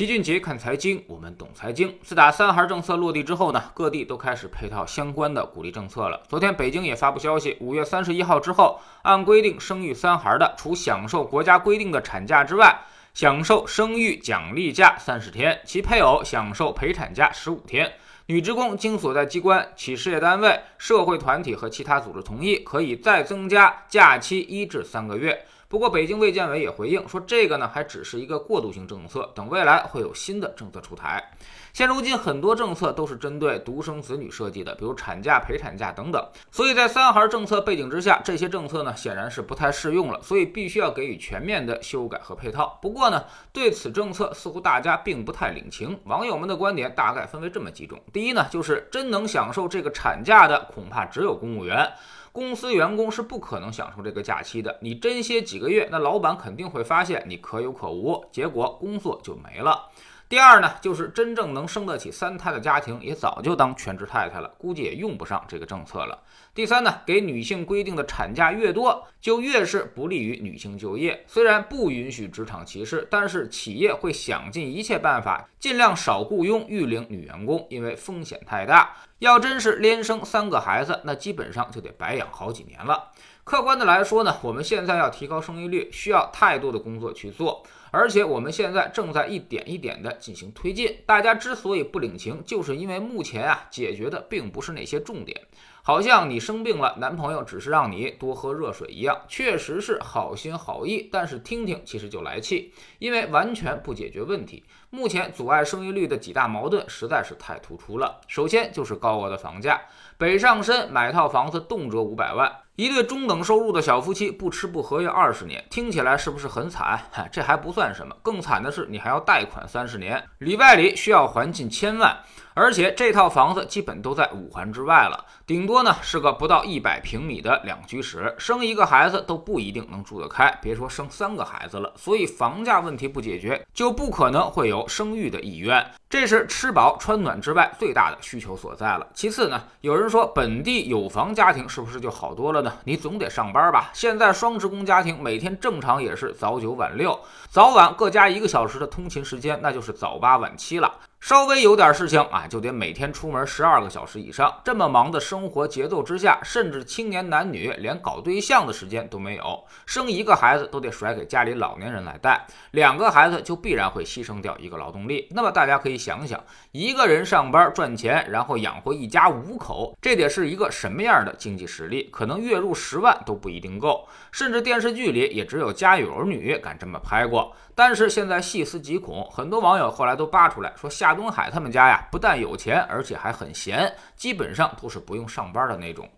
齐俊杰看财经，我们懂财经。自打三孩政策落地之后呢，各地都开始配套相关的鼓励政策了。昨天北京也发布消息，五月三十一号之后，按规定生育三孩的，除享受国家规定的产假之外，享受生育奖励假三十天，其配偶享受陪产假十五天。女职工经所在机关、企事业单位、社会团体和其他组织同意，可以再增加假期一至三个月。不过，北京卫健委也回应说，这个呢还只是一个过渡性政策，等未来会有新的政策出台。现如今，很多政策都是针对独生子女设计的，比如产假、陪产假等等。所以在三孩政策背景之下，这些政策呢显然是不太适用了，所以必须要给予全面的修改和配套。不过呢，对此政策似乎大家并不太领情。网友们的观点大概分为这么几种：第一呢，就是真能享受这个产假的，恐怕只有公务员。公司员工是不可能享受这个假期的。你真歇几个月，那老板肯定会发现你可有可无，结果工作就没了。第二呢，就是真正能生得起三胎的家庭，也早就当全职太太了，估计也用不上这个政策了。第三呢，给女性规定的产假越多，就越是不利于女性就业。虽然不允许职场歧视，但是企业会想尽一切办法，尽量少雇佣育龄女员工，因为风险太大。要真是连生三个孩子，那基本上就得白养好几年了。客观的来说呢，我们现在要提高生育率，需要太多的工作去做。而且我们现在正在一点一点的进行推进，大家之所以不领情，就是因为目前啊解决的并不是那些重点，好像你生病了，男朋友只是让你多喝热水一样，确实是好心好意，但是听听其实就来气，因为完全不解决问题。目前阻碍生育率的几大矛盾实在是太突出了，首先就是高额的房价，北上深买套房子动辄五百万。一对中等收入的小夫妻不吃不喝约二十年，听起来是不是很惨？嗨，这还不算什么，更惨的是你还要贷款三十年，里外里需要还近千万。而且这套房子基本都在五环之外了，顶多呢是个不到一百平米的两居室，生一个孩子都不一定能住得开，别说生三个孩子了。所以房价问题不解决，就不可能会有生育的意愿，这是吃饱穿暖之外最大的需求所在了。其次呢，有人说本地有房家庭是不是就好多了呢？你总得上班吧？现在双职工家庭每天正常也是早九晚六，早晚各加一个小时的通勤时间，那就是早八晚七了。稍微有点事情啊，就得每天出门十二个小时以上。这么忙的生活节奏之下，甚至青年男女连搞对象的时间都没有，生一个孩子都得甩给家里老年人来带，两个孩子就必然会牺牲掉一个劳动力。那么大家可以想想，一个人上班赚钱，然后养活一家五口，这得是一个什么样的经济实力？可能月入十万都不一定够，甚至电视剧里也只有《家有儿女》敢这么拍过。但是现在细思极恐，很多网友后来都扒出来说下，夏东海他们家呀，不但有钱，而且还很闲，基本上都是不用上班的那种。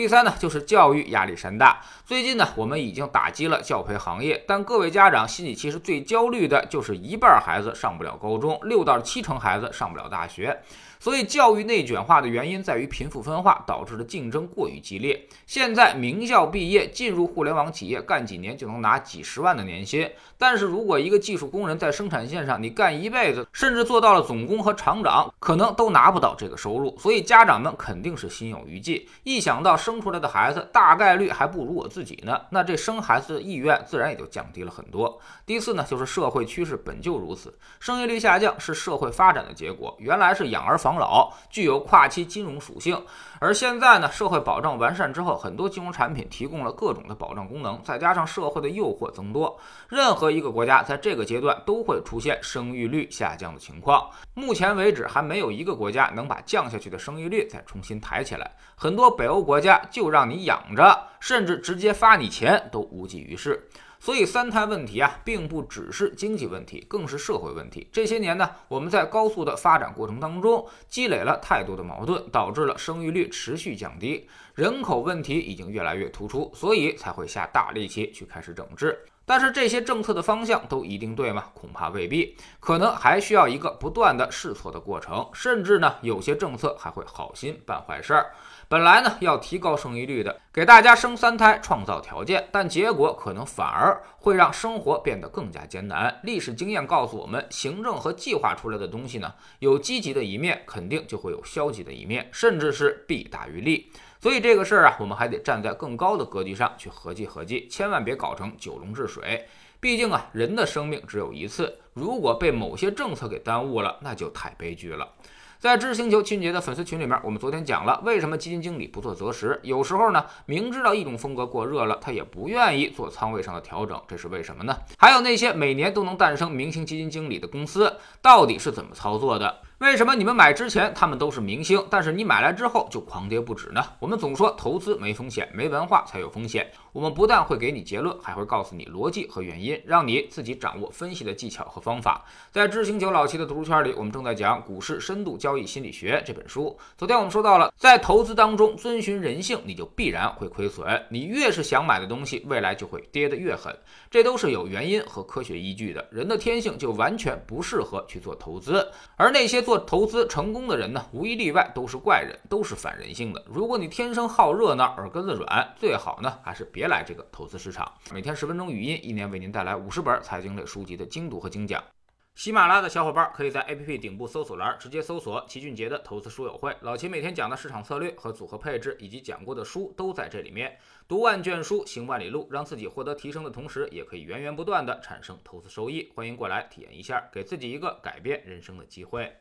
第三呢，就是教育压力山大。最近呢，我们已经打击了教培行业，但各位家长心里其实最焦虑的就是一半孩子上不了高中，六到七成孩子上不了大学。所以教育内卷化的原因在于贫富分化导致的竞争过于激烈。现在名校毕业进入互联网企业干几年就能拿几十万的年薪，但是如果一个技术工人在生产线上你干一辈子，甚至做到了总工和厂长，可能都拿不到这个收入。所以家长们肯定是心有余悸，一想到生生出来的孩子大概率还不如我自己呢，那这生孩子的意愿自然也就降低了很多。第四呢，就是社会趋势本就如此，生育率下降是社会发展的结果。原来是养儿防。老具有跨期金融属性，而现在呢，社会保障完善之后，很多金融产品提供了各种的保障功能，再加上社会的诱惑增多，任何一个国家在这个阶段都会出现生育率下降的情况。目前为止，还没有一个国家能把降下去的生育率再重新抬起来。很多北欧国家就让你养着，甚至直接发你钱都无济于事。所以三胎问题啊，并不只是经济问题，更是社会问题。这些年呢，我们在高速的发展过程当中，积累了太多的矛盾，导致了生育率持续降低，人口问题已经越来越突出，所以才会下大力气去开始整治。但是这些政策的方向都一定对吗？恐怕未必，可能还需要一个不断的试错的过程，甚至呢，有些政策还会好心办坏事儿。本来呢要提高生育率的，给大家生三胎创造条件，但结果可能反而会让生活变得更加艰难。历史经验告诉我们，行政和计划出来的东西呢，有积极的一面，肯定就会有消极的一面，甚至是弊大于利。所以这个事儿啊，我们还得站在更高的格局上去合计合计，千万别搞成九龙治水。毕竟啊，人的生命只有一次，如果被某些政策给耽误了，那就太悲剧了。在知识星球秦杰的粉丝群里面，我们昨天讲了为什么基金经理不做择时。有时候呢，明知道一种风格过热了，他也不愿意做仓位上的调整，这是为什么呢？还有那些每年都能诞生明星基金经理的公司，到底是怎么操作的？为什么你们买之前他们都是明星，但是你买来之后就狂跌不止呢？我们总说投资没风险，没文化才有风险。我们不但会给你结论，还会告诉你逻辑和原因，让你自己掌握分析的技巧和方法。在知星球老七的读书圈里，我们正在讲《股市深度交易心理学》这本书。昨天我们说到了，在投资当中遵循人性，你就必然会亏损。你越是想买的东西，未来就会跌得越狠，这都是有原因和科学依据的。人的天性就完全不适合去做投资，而那些做投资成功的人呢，无一例外都是怪人，都是反人性的。如果你天生好热闹，耳根子软，最好呢还是别来这个投资市场。每天十分钟语音，一年为您带来五十本财经类书籍的精读和精讲。喜马拉雅的小伙伴可以在 APP 顶部搜索栏直接搜索齐俊杰的投资书友会，老齐每天讲的市场策略和组合配置，以及讲过的书都在这里面。读万卷书，行万里路，让自己获得提升的同时，也可以源源不断的产生投资收益。欢迎过来体验一下，给自己一个改变人生的机会。